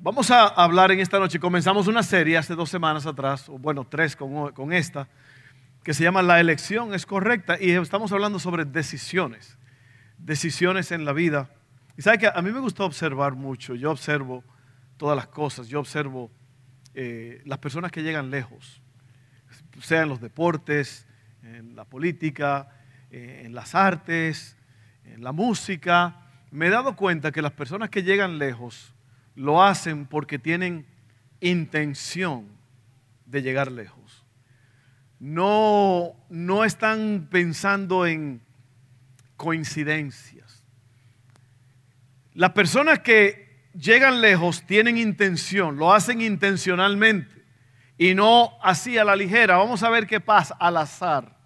Vamos a hablar en esta noche, comenzamos una serie hace dos semanas atrás, o bueno, tres con, esta, que se llama La elección es correcta y estamos hablando sobre decisiones, decisiones en la vida. Y sabe que a mí me gusta observar mucho, yo observo todas las cosas, yo observo eh, las personas que llegan lejos, sea en los deportes, en la política, eh, en las artes, en la música. Me he dado cuenta que las personas que llegan lejos lo hacen porque tienen intención de llegar lejos. No, no están pensando en coincidencias. Las personas que llegan lejos tienen intención, lo hacen intencionalmente y no así a la ligera. Vamos a ver qué pasa al azar.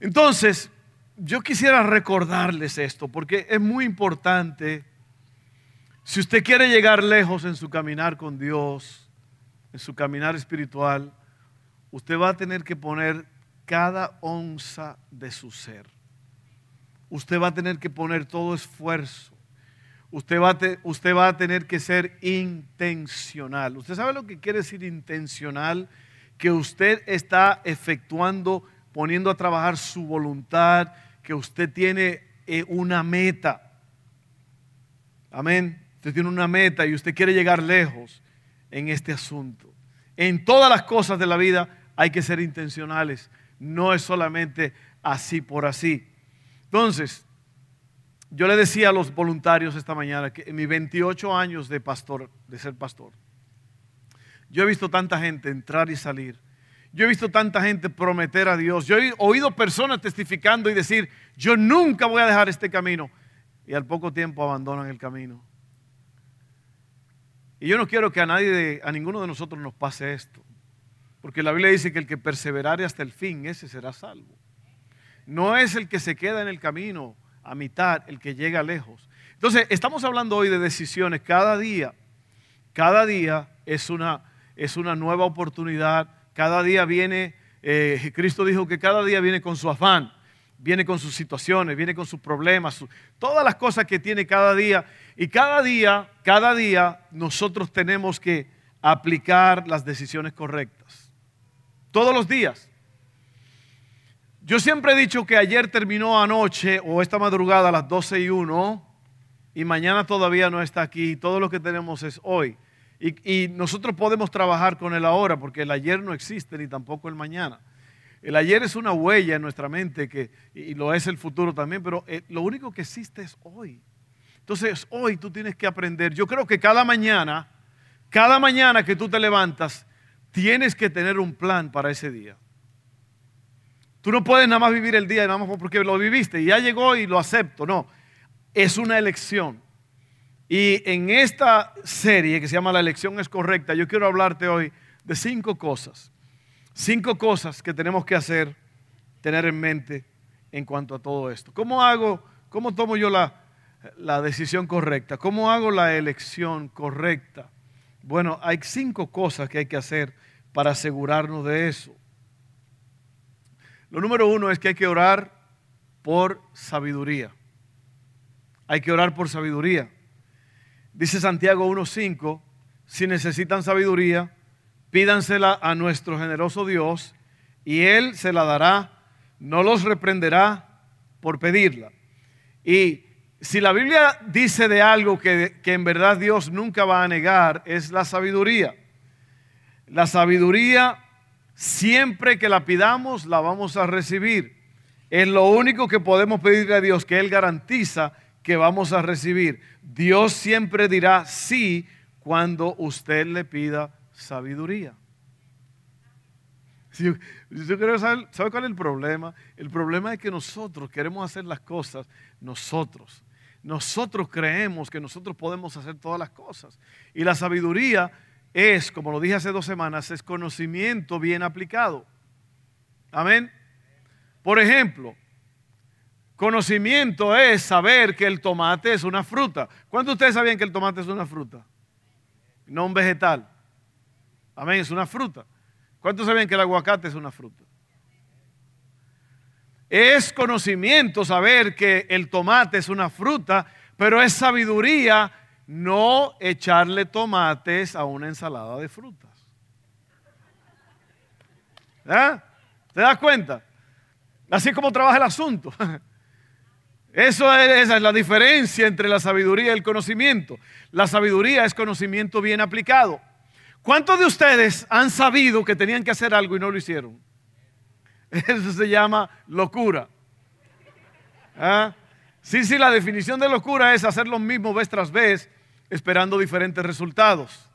Entonces, yo quisiera recordarles esto porque es muy importante. Si usted quiere llegar lejos en su caminar con Dios, en su caminar espiritual, usted va a tener que poner cada onza de su ser. Usted va a tener que poner todo esfuerzo usted va, a tener que ser intencional. ¿Usted sabe lo que quiere decir intencional? Que usted está efectuando, poniendo a trabajar su voluntad, que usted tiene eh, una meta. Amén. Usted tiene una meta y usted quiere llegar lejos en este asunto. En todas las cosas de la vida hay que ser intencionales. No es solamente así por así. Entonces, yo le decía a los voluntarios esta mañana que en mis 28 años de pastor, de ser pastor, yo he visto tanta gente entrar y salir. Yo he visto tanta gente prometer a Dios. Yo he oído personas testificando y decir, yo nunca voy a dejar este camino. Y al poco tiempo abandonan el camino. Y yo no quiero que a nadie, a ninguno de nosotros nos pase esto. Porque la Biblia dice que el que perseverare hasta el fin, ese será salvo. No es el que se queda en el camino a mitad, el que llega lejos. Entonces, estamos hablando hoy de decisiones. Cada día, cada día es una, es una nueva oportunidad. Cada día viene, eh, Cristo dijo que cada día viene con su afán, viene con sus situaciones, viene con sus problemas, todas las cosas que tiene cada día. Y cada día, cada día nosotros tenemos que aplicar las decisiones correctas. Todos los días. Yo siempre he dicho que ayer terminó anoche o esta madrugada a las 12 y 1 y mañana todavía no está aquí. Todo lo que tenemos es hoy. Y, nosotros podemos trabajar con el ahora porque el ayer no existe ni tampoco el mañana. El ayer es una huella en nuestra mente que, y lo es el futuro también, pero eh, lo único que existe es hoy. Entonces hoy tú tienes que aprender. Yo creo que cada mañana, cada mañana que tú te levantas, tienes que tener un plan para ese día. Tú no puedes nada más vivir el día nada más porque lo viviste y ya llegó y lo acepto. No, es una elección. Y en esta serie que se llama La elección es correcta, yo quiero hablarte hoy de cinco cosas. Cinco cosas que tenemos que hacer, tener en mente en cuanto a todo esto. ¿Cómo hago, cómo tomo yo la, la decisión correcta? ¿Cómo hago la elección correcta? Bueno, hay cinco cosas que hay que hacer para asegurarnos de eso. Lo número uno es que hay que orar por sabiduría. Hay que orar por sabiduría. Dice Santiago 1.5, si necesitan sabiduría, pídansela a nuestro generoso Dios y Él se la dará, no los reprenderá por pedirla. Y si la Biblia dice de algo que, que en verdad Dios nunca va a negar, es la sabiduría. La sabiduría Siempre que la pidamos, la vamos a recibir. Es lo único que podemos pedirle a Dios, que Él garantiza que vamos a recibir. Dios siempre dirá sí cuando usted le pida sabiduría. ¿Sabe cuál es el problema? El problema es que nosotros queremos hacer las cosas nosotros. Nosotros creemos que nosotros podemos hacer todas las cosas. Y la sabiduría es, como lo dije hace dos semanas, es conocimiento bien aplicado. Amén. Por ejemplo, conocimiento es saber que el tomate es una fruta. ¿Cuántos de ustedes sabían que el tomate es una fruta? No un vegetal. Amén, es una fruta. ¿Cuántos sabían que el aguacate es una fruta? Es conocimiento saber que el tomate es una fruta, pero es sabiduría no echarle tomates a una ensalada de frutas. ¿Eh? ¿Te das cuenta? Así como trabaja el asunto. Eso es, esa es la diferencia entre la sabiduría y el conocimiento. La sabiduría es conocimiento bien aplicado. ¿Cuántos de ustedes han sabido que tenían que hacer algo y no lo hicieron? Eso se llama locura. ¿Ah? Sí, sí, la definición de locura es hacer lo mismo vez tras vez, esperando diferentes resultados.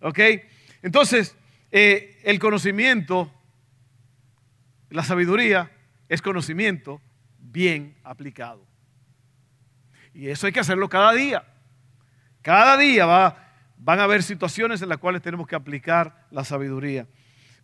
¿Ok? Entonces, eh, el conocimiento, la sabiduría, es conocimiento bien aplicado. Y eso hay que hacerlo cada día. Cada día va, van a haber situaciones en las cuales tenemos que aplicar la sabiduría.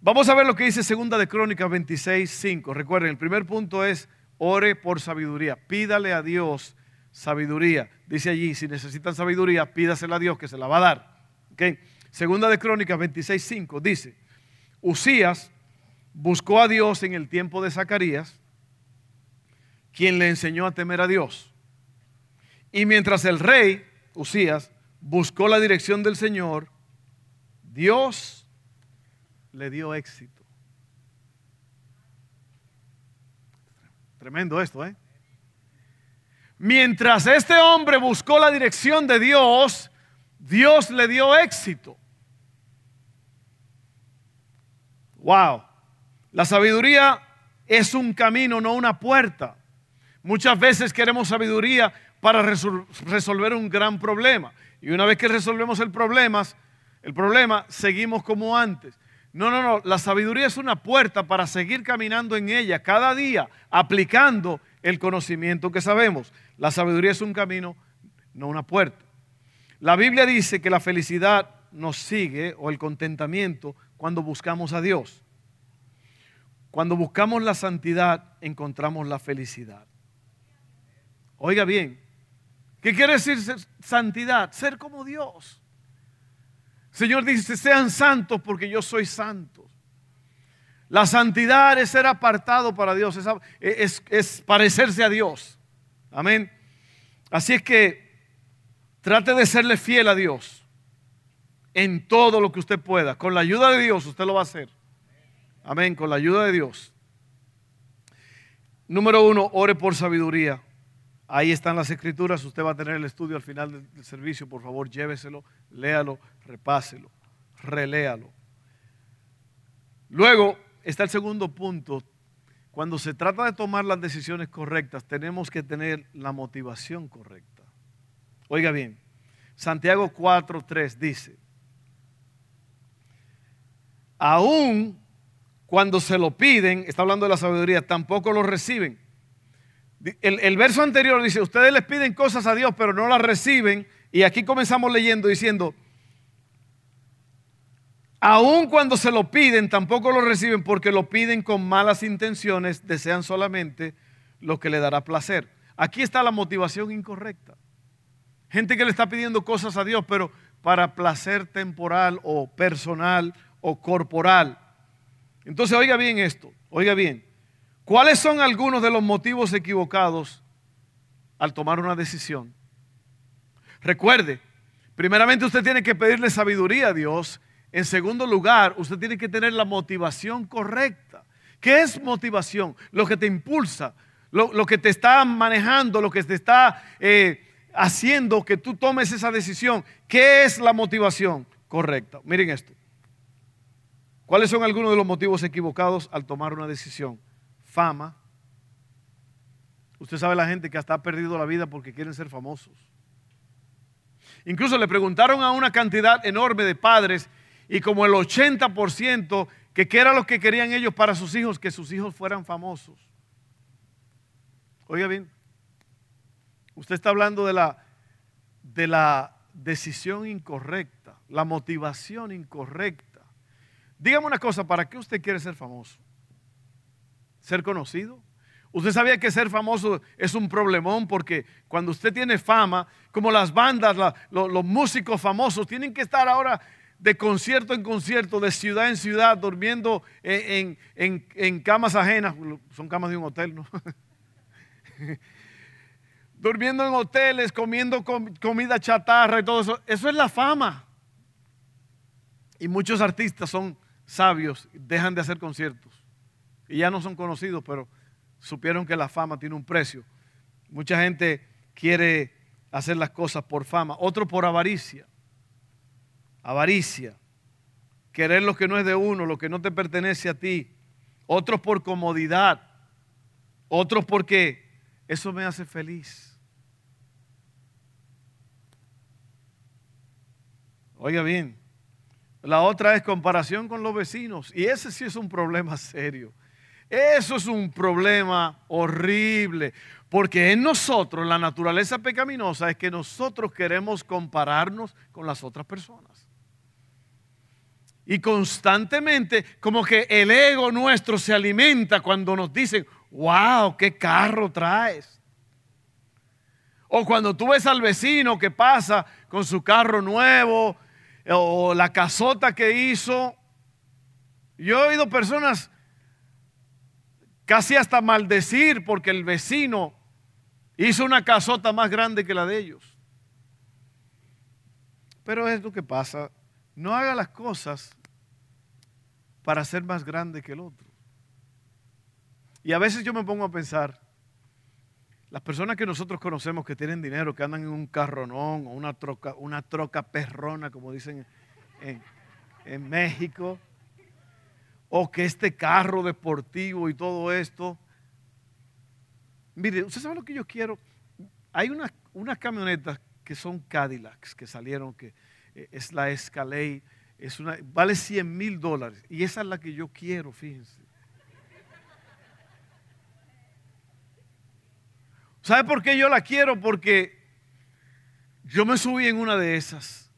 Vamos a ver lo que dice Segunda de Crónicas 26, 5. Recuerden, el primer punto es ore por sabiduría. Pídale a Dios sabiduría. Dice allí, si necesitan sabiduría, pídasela a Dios que se la va a dar. ¿Okay? Segunda de Crónicas 26, 5 dice, Usías buscó a Dios en el tiempo de Zacarías, quien le enseñó a temer a Dios. Y mientras el rey, Usías, buscó la dirección del Señor, Dios le dio éxito. Tremendo esto, ¿eh? Mientras este hombre buscó la dirección de Dios, Dios le dio éxito. Wow. La sabiduría es un camino, no una puerta. Muchas veces queremos sabiduría para resolver un gran problema. Y una vez que resolvemos el problema, el problema, seguimos como antes. No, no, no, la sabiduría es una puerta para seguir caminando en ella cada día, aplicando el conocimiento que sabemos. La sabiduría es un camino, no una puerta. La Biblia dice que la felicidad nos sigue o el contentamiento cuando buscamos a Dios. Cuando buscamos la santidad encontramos la felicidad. Oiga bien, ¿Qué quiere decir santidad? Ser como Dios. Señor dice, sean santos porque yo soy santo. La santidad es ser apartado para Dios, es, es parecerse a Dios. Amén. Así es que trate de serle fiel a Dios en todo lo que usted pueda. Con la ayuda de Dios usted lo va a hacer. Amén, con la ayuda de Dios. Número uno, ore por sabiduría. Ahí están las escrituras, usted va a tener el estudio al final del, servicio, por favor lléveselo, léalo, repáselo, reléalo. Luego está el segundo punto, cuando se trata de tomar las decisiones correctas, tenemos que tener la motivación correcta. Oiga bien, Santiago 4.3 dice, aún cuando se lo piden, está hablando de la sabiduría, tampoco lo reciben el, verso anterior dice, ustedes les piden cosas a Dios, pero no las reciben. Y aquí comenzamos leyendo diciendo, aun cuando se lo piden, tampoco lo reciben porque lo piden con malas intenciones, desean solamente lo que le dará placer. Aquí está la motivación incorrecta. Gente que le está pidiendo cosas a Dios, pero para placer temporal o personal o corporal. Entonces, oiga bien esto, oiga bien. ¿Cuáles son algunos de los motivos equivocados al tomar una decisión? Recuerde, primeramente usted tiene que pedirle sabiduría a Dios. En segundo lugar, usted tiene que tener la motivación correcta. ¿Qué es motivación? Lo que te impulsa, lo, que te está manejando, lo que te está eh, haciendo que tú tomes esa decisión. ¿Qué es la motivación correcta? Miren esto. ¿Cuáles son algunos de los motivos equivocados al tomar una decisión? Fama. Usted sabe la gente que hasta ha perdido la vida porque quieren ser famosos. Incluso le preguntaron a una cantidad enorme de padres y como el 80% que qué era lo que querían ellos para sus hijos, que sus hijos fueran famosos. Oiga bien, usted está hablando de la, de la decisión incorrecta. la motivación incorrecta. Dígame una cosa, ¿para qué usted quiere ser famoso? ¿Ser conocido? Usted sabía que ser famoso es un problemón porque cuando usted tiene fama, como las bandas, los músicos famosos, tienen que estar ahora de concierto en concierto, de ciudad en ciudad, durmiendo en, camas ajenas, son camas de un hotel, ¿no? durmiendo en hoteles, comiendo comida chatarra y todo eso. Eso es la fama. Y muchos artistas son sabios, dejan de hacer conciertos. Y ya no son conocidos, pero supieron que la fama tiene un precio. Mucha gente quiere hacer las cosas por fama, otro por avaricia. Avaricia. Querer lo que no es de uno, lo que no te pertenece a ti. Otros por comodidad. Otros porque eso me hace feliz. Oiga bien, la otra es comparación con los vecinos. Y ese sí es un problema serio. Eso es un problema horrible, porque en nosotros la naturaleza pecaminosa es que nosotros queremos compararnos con las otras personas. Y constantemente como que el ego nuestro se alimenta cuando nos dicen, wow, qué carro traes. O cuando tú ves al vecino que pasa con su carro nuevo o la casota que hizo. Yo he oído personas casi hasta maldecir porque el vecino hizo una casota más grande que la de ellos. Pero es lo que pasa. No haga las cosas para ser más grande que el otro. Y a veces yo me pongo a pensar, las personas que nosotros conocemos que tienen dinero, que andan en un carronón o una troca, una troca perrona, como dicen en, en México, o que este carro deportivo y todo esto. Mire, ¿usted sabe lo que yo quiero? Hay unas, unas camionetas que son Cadillacs que salieron, que eh, es la Escalade, es una, vale 100 mil dólares. Y esa es la que yo quiero, fíjense. ¿Sabe por qué yo la quiero? Porque yo me subí en una de esas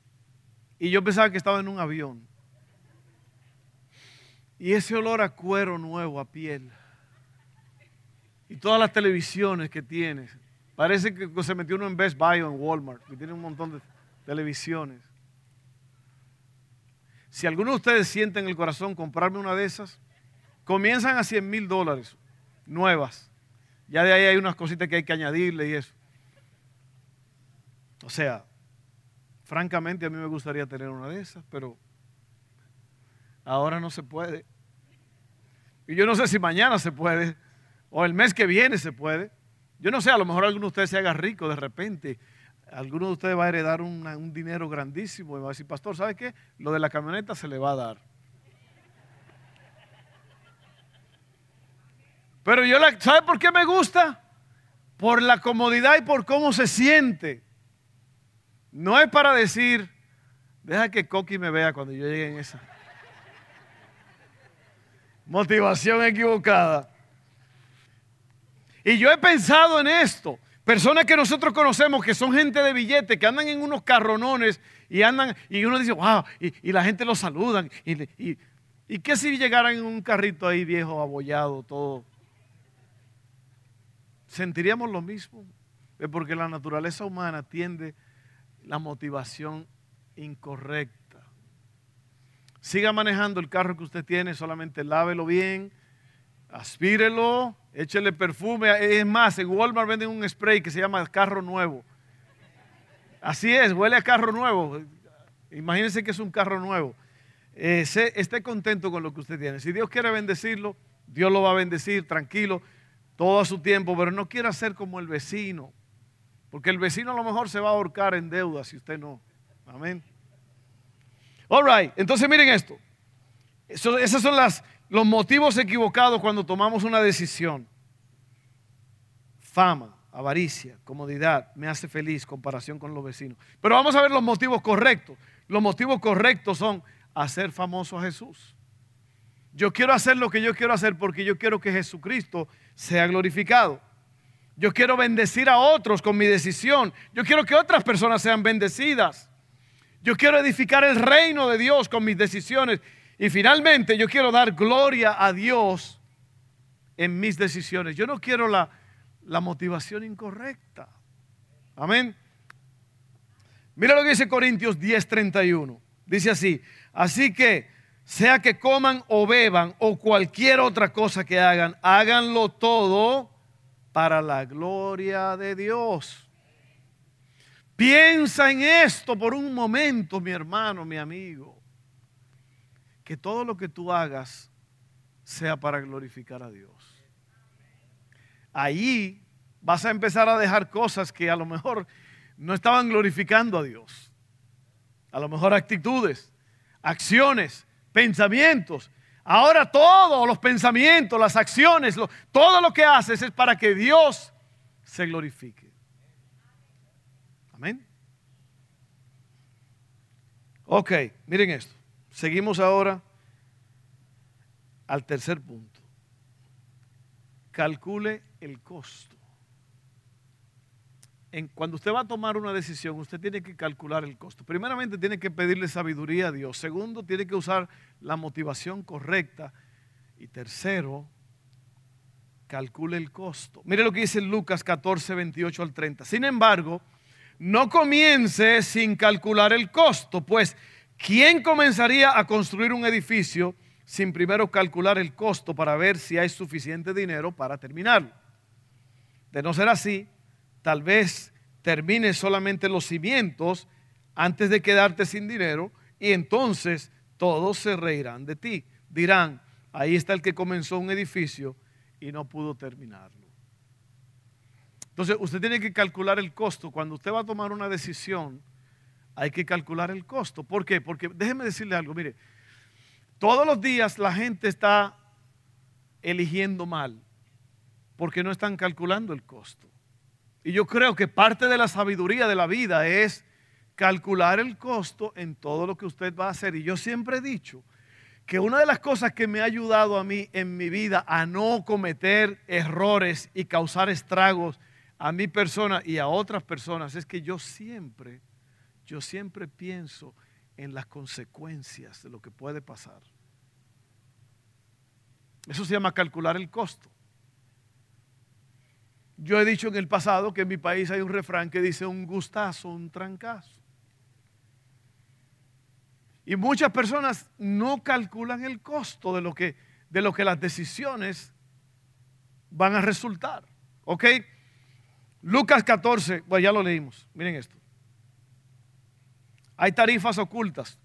y yo pensaba que estaba en un avión. Y ese olor a cuero nuevo, a piel. Y todas las televisiones que tiene. Parece que se metió uno en Best Buy o en Walmart, que tiene un montón de televisiones. Si alguno de ustedes siente en el corazón comprarme una de esas, comienzan a 100 mil dólares nuevas. Ya de ahí hay unas cositas que hay que añadirle y eso. O sea, francamente a mí me gustaría tener una de esas, pero ahora no se puede. Y yo no sé si mañana se puede, o el mes que viene se puede. Yo no sé, a lo mejor alguno de ustedes se haga rico de repente. Alguno de ustedes va a heredar un dinero grandísimo y va a decir, pastor, ¿sabe qué? Lo de la camioneta se le va a dar. Pero yo la, ¿sabe por qué me gusta? Por la comodidad y por cómo se siente. No es para decir, deja que Coqui me vea cuando yo llegue en esa. Motivación equivocada. Y yo he pensado en esto. Personas que nosotros conocemos que son gente de billete, que andan en unos carronones y andan, y uno dice, wow, y, la gente los saludan. Y, y, y, qué si llegaran en un carrito ahí viejo, abollado, todo? ¿Sentiríamos lo mismo? Es porque la naturaleza humana tiende la motivación incorrecta. Siga manejando el carro que usted tiene, solamente lávelo bien, aspírelo, échele perfume. Es más, en Walmart venden un spray que se llama carro nuevo. Así es, huele a carro nuevo. Imagínense que es un carro nuevo. Eh, esté contento con lo que usted tiene. Si Dios quiere bendecirlo, Dios lo va a bendecir, tranquilo, todo a su tiempo, pero no quiera ser como el vecino, porque el vecino a lo mejor se va a ahorcar en deuda si usted no. Amén. All right, entonces miren esto. esos son los motivos equivocados cuando tomamos una decisión. Fama, avaricia, comodidad, me hace feliz, comparación con los vecinos. Pero vamos a ver los motivos correctos. Los motivos correctos son hacer famoso a Jesús. Yo quiero hacer lo que yo quiero hacer porque yo quiero que Jesucristo sea glorificado. Yo quiero bendecir a otros con mi decisión. Yo quiero que otras personas sean bendecidas. Yo quiero edificar el reino de Dios con mis decisiones. Y finalmente yo quiero dar gloria a Dios en mis decisiones. Yo no quiero la, la motivación incorrecta. Amén. Mira lo que dice Corintios 10:31. Dice así, así que sea que coman o beban o cualquier otra cosa que hagan, háganlo todo para la gloria de Dios. Piensa en esto por un momento, mi hermano, mi amigo. Que todo lo que tú hagas sea para glorificar a Dios. Ahí vas a empezar a dejar cosas que a lo mejor no estaban glorificando a Dios. A lo mejor actitudes, acciones, pensamientos. Ahora todos los pensamientos, las acciones, todo lo que haces es para que Dios se glorifique. Amén. Ok, miren esto. Seguimos ahora al tercer punto. Calcule el costo cuando usted va a tomar una decisión, usted tiene que calcular el costo. Primeramente, tiene que pedirle sabiduría a Dios. Segundo, tiene que usar la motivación correcta. Y tercero, calcule el costo. Mire lo que dice Lucas 14, 28 al 30. Sin embargo, no comience sin calcular el costo, pues ¿quién comenzaría a construir un edificio sin primero calcular el costo para ver si hay suficiente dinero para terminarlo? De no ser así, tal vez termines solamente los cimientos antes de quedarte sin dinero y entonces todos se reirán de ti. Dirán, ahí está el que comenzó un edificio y no pudo terminarlo. Entonces usted tiene que calcular el costo. Cuando usted va a tomar una decisión, hay que calcular el costo. ¿Por qué? Porque déjeme decirle algo, mire, todos los días la gente está eligiendo mal porque no están calculando el costo. Y yo creo que parte de la sabiduría de la vida es calcular el costo en todo lo que usted va a hacer. Y yo siempre he dicho que una de las cosas que me ha ayudado a mí en mi vida a no cometer errores y causar estragos a mi persona y a otras personas es que yo siempre, yo siempre pienso en las consecuencias de lo que puede pasar. Eso se llama calcular el costo. Yo he dicho en el pasado que en mi país hay un refrán que dice un gustazo, un trancazo. Y muchas personas no calculan el costo de lo que, de lo que las decisiones van a resultar. ¿Ok? Lucas 14, bueno, ya lo leímos. Miren esto. Hay tarifas ocultas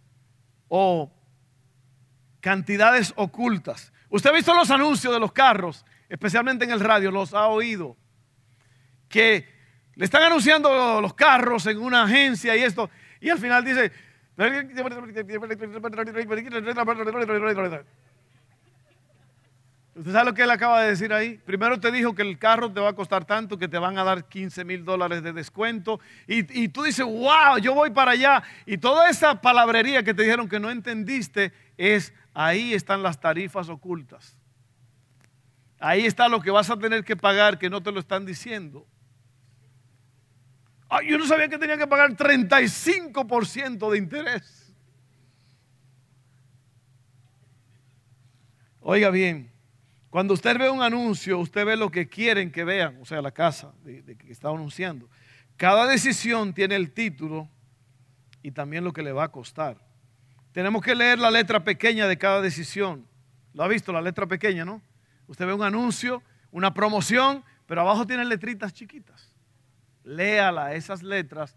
o cantidades ocultas. Usted ha visto los anuncios de los carros, especialmente en el radio, los ha oído que le están anunciando los carros en una agencia y esto, y al final dice, ¿Usted sabe lo que él acaba de decir ahí? Primero te dijo que el carro te va a costar tanto que te van a dar 15 mil dólares de descuento. Y, y, tú dices, wow, yo voy para allá. Y toda esa palabrería que te dijeron que no entendiste es, ahí están las tarifas ocultas. Ahí está lo que vas a tener que pagar que no te lo están diciendo yo no sabía que tenía que pagar 35% de interés. Oiga bien, cuando usted ve un anuncio, usted ve lo que quieren que vean, o sea, la casa que está anunciando. Cada decisión tiene el título y también lo que le va a costar. Tenemos que leer la letra pequeña de cada decisión. ¿Lo ha visto la letra pequeña, no? Usted ve un anuncio, una promoción, pero abajo tiene letritas chiquitas léala, esas letras,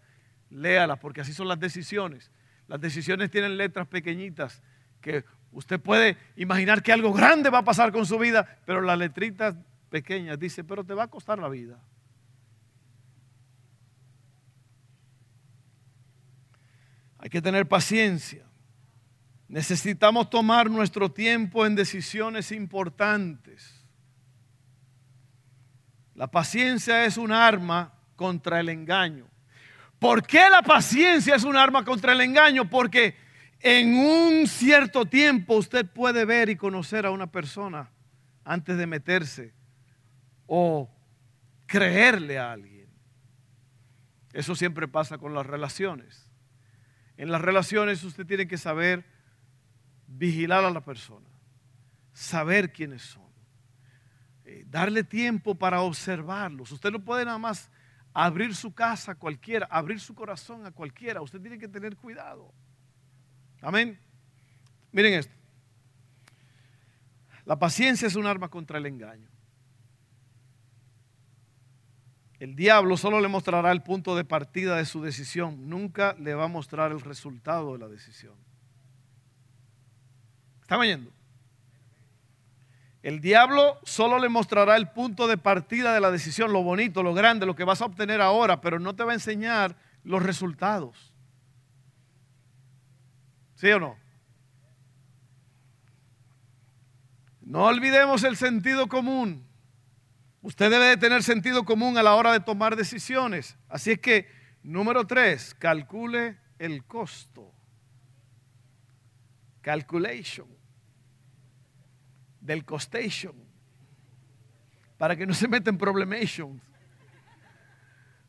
léalas, porque así son las decisiones. Las decisiones tienen letras pequeñitas que usted puede imaginar que algo grande va a pasar con su vida, pero las letritas pequeñas dice, pero te va a costar la vida. Hay que tener paciencia. Necesitamos tomar nuestro tiempo en decisiones importantes. La paciencia es un arma contra el engaño. ¿Por qué la paciencia es un arma contra el engaño? Porque en un cierto tiempo usted puede ver y conocer a una persona antes de meterse o creerle a alguien. Eso siempre pasa con las relaciones. En las relaciones usted tiene que saber vigilar a la persona, saber quiénes son, eh, darle tiempo para observarlos. Usted no puede nada más abrir su casa a cualquiera, abrir su corazón a cualquiera. Usted tiene que tener cuidado. Amén. Miren esto. La paciencia es un arma contra el engaño. El diablo solo le mostrará el punto de partida de su decisión, nunca le va a mostrar el resultado de la decisión. ¿Están oyendo? El diablo solo le mostrará el punto de partida de la decisión, lo bonito, lo grande, lo que vas a obtener ahora, pero no te va a enseñar los resultados. ¿Sí o no? No olvidemos el sentido común. Usted debe de tener sentido común a la hora de tomar decisiones. Así es que, número tres, calcule el costo. Calculation del costation, para que no se meta en problemations.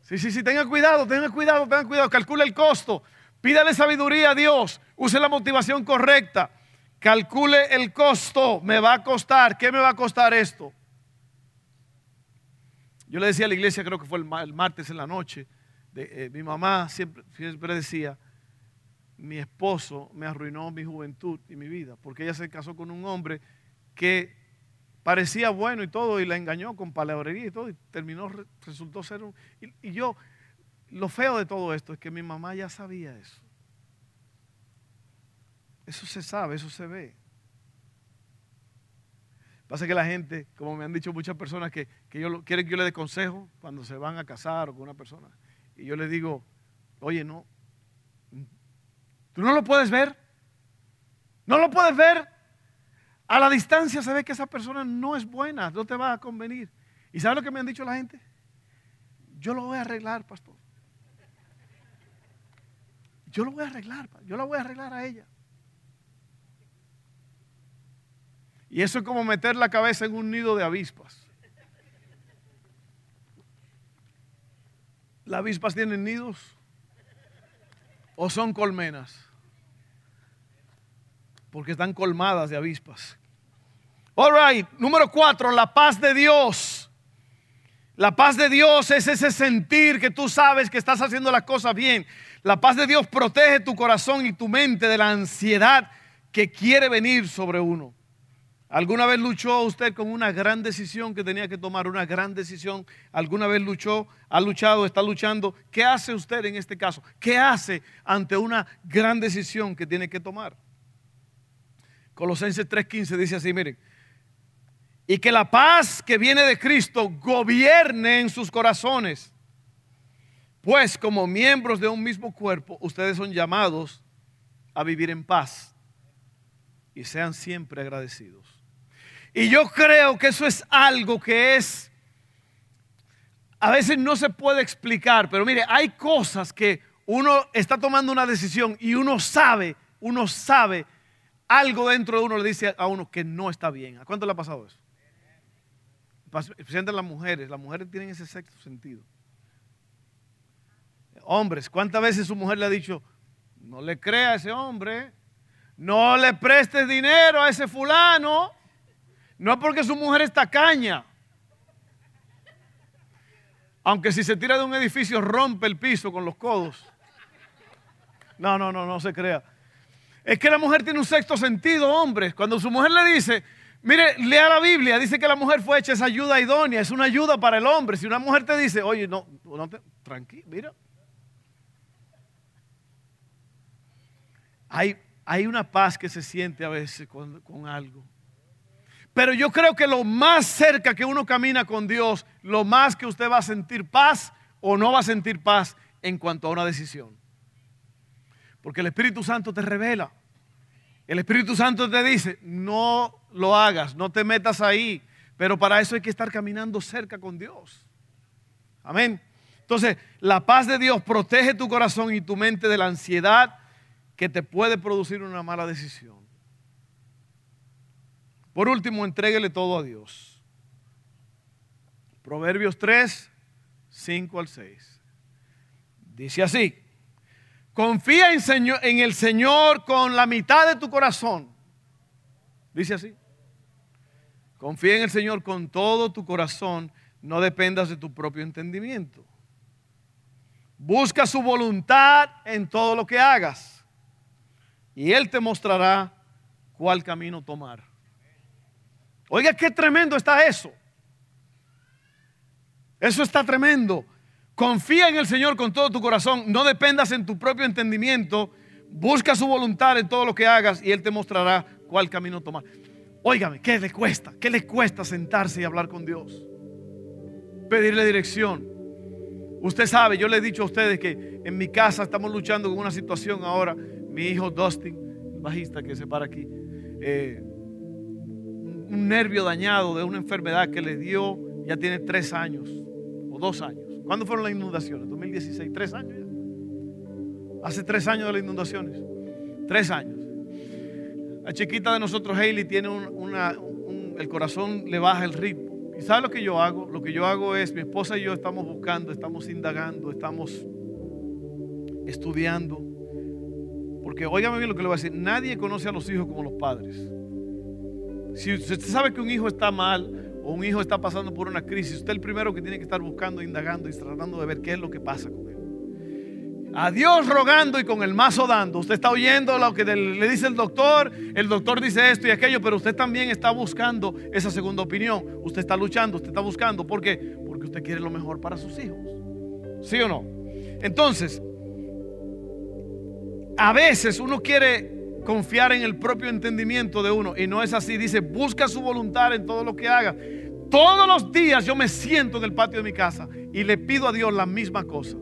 Sí, sí, sí, tenga cuidado, tenga cuidado, tenga cuidado, calcule el costo, pídale sabiduría a Dios, use la motivación correcta, calcule el costo, me va a costar, ¿qué me va a costar esto? Yo le decía a la iglesia, creo que fue el, martes en la noche, eh, mi mamá siempre, siempre decía, mi esposo me arruinó mi juventud y mi vida, porque ella se casó con un hombre que parecía bueno y todo y la engañó con palabrería y todo y terminó, resultó ser un... Y, yo, lo feo de todo esto es que mi mamá ya sabía eso. Eso se sabe, eso se ve. Pasa que la gente, como me han dicho muchas personas, que, que yo, quieren que yo le dé consejo cuando se van a casar o con una persona. Y yo les digo, oye, no, tú no lo puedes ver. No lo puedes ver. A la distancia se ve que esa persona no es buena, no te va a convenir. ¿Y sabe lo que me han dicho la gente? Yo lo voy a arreglar, pastor. Yo lo voy a arreglar, yo la voy a arreglar a ella. Y eso es como meter la cabeza en un nido de avispas. ¿Las avispas tienen nidos? ¿O son colmenas? Porque están colmadas de avispas. All right, número cuatro, la paz de Dios. La paz de Dios es ese sentir que tú sabes que estás haciendo las cosas bien. La paz de Dios protege tu corazón y tu mente de la ansiedad que quiere venir sobre uno. ¿Alguna vez luchó usted con una gran decisión que tenía que tomar? Una gran decisión. ¿Alguna vez luchó? ¿Ha luchado? ¿Está luchando? ¿Qué hace usted en este caso? ¿Qué hace ante una gran decisión que tiene que tomar? Colosenses 3:15 dice así, miren, y que la paz que viene de Cristo gobierne en sus corazones. Pues como miembros de un mismo cuerpo, ustedes son llamados a vivir en paz y sean siempre agradecidos. Y yo creo que eso es algo que es, a veces no se puede explicar, pero mire, hay cosas que uno está tomando una decisión y uno sabe, uno sabe, algo dentro de uno le dice a uno que no está bien. ¿A cuánto le ha pasado eso? especialmente las mujeres, las mujeres tienen ese sexto sentido. Hombres, ¿cuántas veces su mujer le ha dicho, no le crea a ese hombre, no le prestes dinero a ese fulano, no porque su mujer está caña. Aunque si se tira de un edificio rompe el piso con los codos. No, no, no, no se crea. Es que la mujer tiene un sexto sentido, hombres. Cuando su mujer le dice, Mire, lea la Biblia, dice que la mujer fue hecha esa ayuda idónea, es una ayuda para el hombre. Si una mujer te dice, oye, no, no te, tranquilo, mira. Hay, hay una paz que se siente a veces con, con algo. Pero yo creo que lo más cerca que uno camina con Dios, lo más que usted va a sentir paz o no va a sentir paz en cuanto a una decisión. Porque el Espíritu Santo te revela. El Espíritu Santo te dice, no lo hagas, no te metas ahí, pero para eso hay que estar caminando cerca con Dios. Amén. Entonces, la paz de Dios protege tu corazón y tu mente de la ansiedad que te puede producir una mala decisión. Por último, entréguele todo a Dios. Proverbios 3, 5 al 6. Dice así, Confía en, el Señor con la mitad de tu corazón. Dice así. Confía en el Señor con todo tu corazón. No dependas de tu propio entendimiento. Busca su voluntad en todo lo que hagas. Y Él te mostrará cuál camino tomar. Oiga, qué tremendo está eso. Eso está tremendo. Confía en el Señor con todo tu corazón. No dependas en tu propio entendimiento. Busca su voluntad en todo lo que hagas y Él te mostrará cuál camino tomar. Óigame, ¿qué le cuesta? ¿Qué le cuesta sentarse y hablar con Dios? Pedirle dirección. Usted sabe, yo le he dicho a ustedes que en mi casa estamos luchando con una situación ahora. Mi hijo Dustin, el bajista que se para aquí, eh, un nervio dañado de una enfermedad que le dio, ya tiene tres años o dos años. ¿Cuándo fueron las inundaciones? 2016, tres años ya. Hace tres años de las inundaciones. Tres años. La chiquita de nosotros, Hailey, tiene una, el corazón le baja el ritmo. ¿Y sabe lo que yo hago? Lo que yo hago es, mi esposa y yo estamos buscando, estamos indagando, estamos estudiando. Porque óigame bien lo que le voy a decir, nadie conoce a los hijos como los padres. Si usted sabe que un hijo está mal, o un hijo está pasando por una crisis, usted es el primero que tiene que estar buscando, indagando y tratando de ver qué es lo que pasa con él. A Dios rogando y con el mazo dando. Usted está oyendo lo que le dice el doctor, el doctor dice esto y aquello, pero usted también está buscando esa segunda opinión. Usted está luchando, usted está buscando. ¿Por qué? Porque usted quiere lo mejor para sus hijos. ¿Sí o no? Entonces, a veces uno quiere confiar en el propio entendimiento de uno. Y no es así. Dice, busca su voluntad en todo lo que haga. Todos los días yo me siento en el patio de mi casa y le pido a Dios la misma cosa.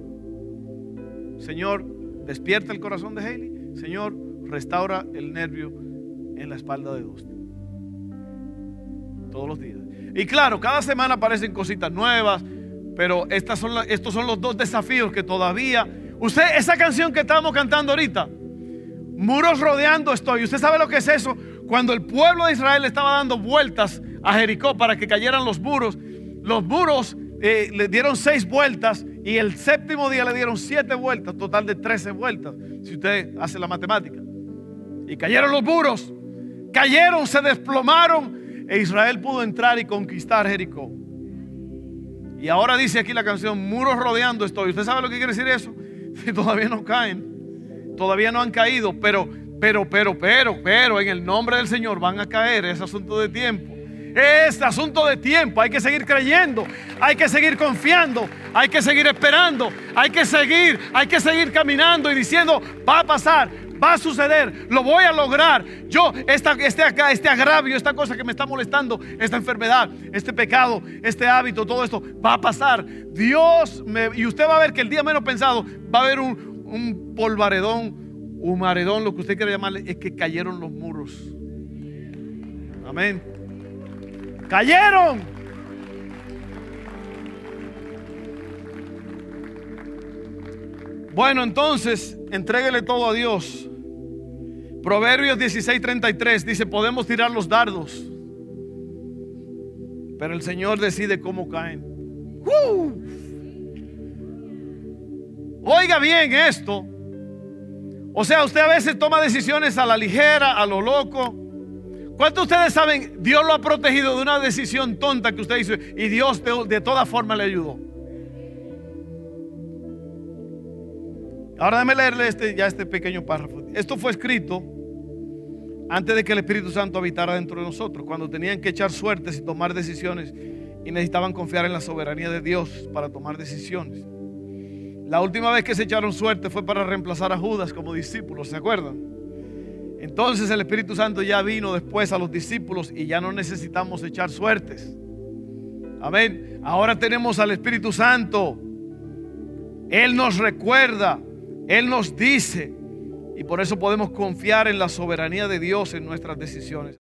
Señor, despierta el corazón de Haley. Señor, restaura el nervio en la espalda de Dustin. Todos los días. Y claro, cada semana aparecen cositas nuevas, pero estas son estos son los dos desafíos que todavía... Usted, esa canción que estamos cantando ahorita, Muros rodeando estoy. ¿Usted sabe lo que es eso? Cuando el pueblo de Israel estaba dando vueltas a Jericó para que cayeran los muros, los muros eh, le dieron seis vueltas y el séptimo día le dieron siete vueltas, total de trece vueltas, si usted hace la matemática. Y cayeron los muros, cayeron, se desplomaron e Israel pudo entrar y conquistar Jericó. Y ahora dice aquí la canción, muros rodeando estoy. ¿Usted sabe lo que quiere decir eso? Si todavía no caen todavía no han caído, pero, pero, pero, pero, pero en el nombre del Señor van a caer. Es asunto de tiempo. Es asunto de tiempo. Hay que seguir creyendo. Hay que seguir confiando. Hay que seguir esperando. Hay que seguir. Hay que seguir caminando y diciendo, va a pasar. Va a suceder, lo voy a lograr. Yo, este, este agravio, esta cosa que me está molestando, esta enfermedad, este pecado, este hábito, todo esto va a pasar. Dios, me, y usted va a ver que el día menos pensado va a haber un, un polvaredón, un maredón, lo que usted quiera llamarle, es que cayeron los muros. Amén. Cayeron. Bueno, entonces, entréguele todo a Dios. Proverbios 16:33 dice, podemos tirar los dardos, pero el Señor decide cómo caen. Oiga bien esto. O sea, usted a veces toma decisiones a la ligera, a lo loco. ¿Cuántos de ustedes saben? Dios lo ha protegido de una decisión tonta que usted hizo y Dios de, de toda forma le ayudó. Ahora déjeme leerle este, ya este pequeño párrafo. Esto fue escrito antes de que el Espíritu Santo habitara dentro de nosotros, cuando tenían que echar suertes y tomar decisiones y necesitaban confiar en la soberanía de Dios para tomar decisiones. La última vez que se echaron suerte fue para reemplazar a Judas como discípulos, ¿se acuerdan? Entonces el Espíritu Santo ya vino después a los discípulos y ya no necesitamos echar suertes. Amén. Ahora tenemos al Espíritu Santo. Él nos recuerda, Él nos dice y por eso podemos confiar en la soberanía de Dios en nuestras decisiones.